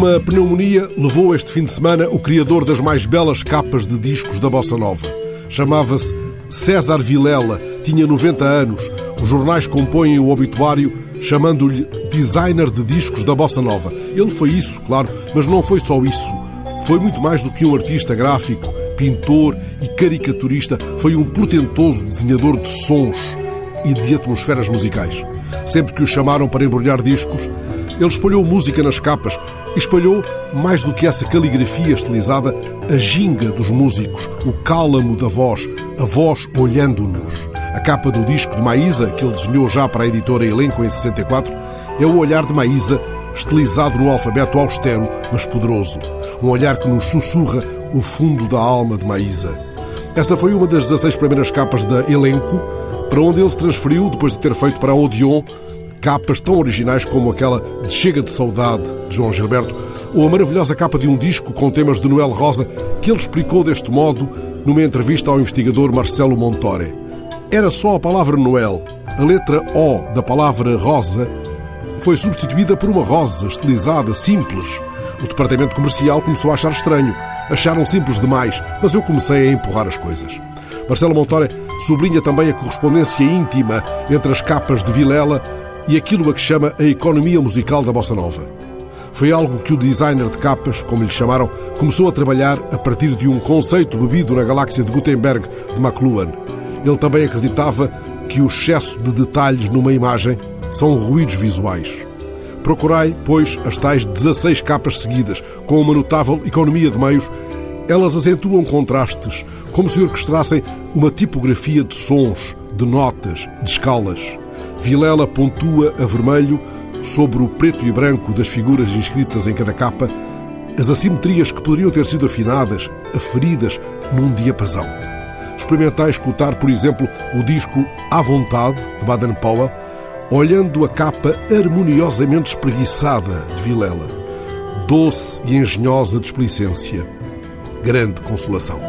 Uma pneumonia levou este fim de semana o criador das mais belas capas de discos da Bossa Nova. Chamava-se César Vilela, tinha 90 anos. Os jornais compõem o obituário chamando-lhe designer de discos da Bossa Nova. Ele foi isso, claro, mas não foi só isso. Foi muito mais do que um artista gráfico, pintor e caricaturista. Foi um portentoso desenhador de sons e de atmosferas musicais. Sempre que o chamaram para embrulhar discos, ele espalhou música nas capas e espalhou, mais do que essa caligrafia estilizada, a ginga dos músicos, o cálamo da voz, a voz olhando-nos. A capa do disco de Maísa, que ele desenhou já para a editora Elenco em 64, é o olhar de Maísa estilizado no alfabeto austero, mas poderoso. Um olhar que nos sussurra o fundo da alma de Maísa. Essa foi uma das 16 primeiras capas da Elenco, para onde ele se transferiu depois de ter feito para a Odeon capas tão originais como aquela de Chega de Saudade, de João Gilberto, ou a maravilhosa capa de um disco com temas de Noel Rosa, que ele explicou deste modo numa entrevista ao investigador Marcelo Montore. Era só a palavra Noel. A letra O da palavra rosa foi substituída por uma rosa estilizada, simples. O departamento comercial começou a achar estranho. Acharam simples demais, mas eu comecei a empurrar as coisas. Marcelo Montore sublinha também a correspondência íntima entre as capas de Vilela e aquilo a que chama a economia musical da bossa nova. Foi algo que o designer de capas, como lhe chamaram, começou a trabalhar a partir de um conceito bebido na galáxia de Gutenberg de McLuhan. Ele também acreditava que o excesso de detalhes numa imagem são ruídos visuais. Procurai, pois, as tais 16 capas seguidas, com uma notável economia de meios. Elas acentuam contrastes, como se orquestrassem uma tipografia de sons, de notas, de escalas. Vilela pontua a vermelho sobre o preto e branco das figuras inscritas em cada capa as assimetrias que poderiam ter sido afinadas, aferidas num diapasão. Experimentai escutar, por exemplo, o disco À Vontade, de Baden-Powell, olhando a capa harmoniosamente espreguiçada de Vilela. Doce e engenhosa displicência. Grande consolação.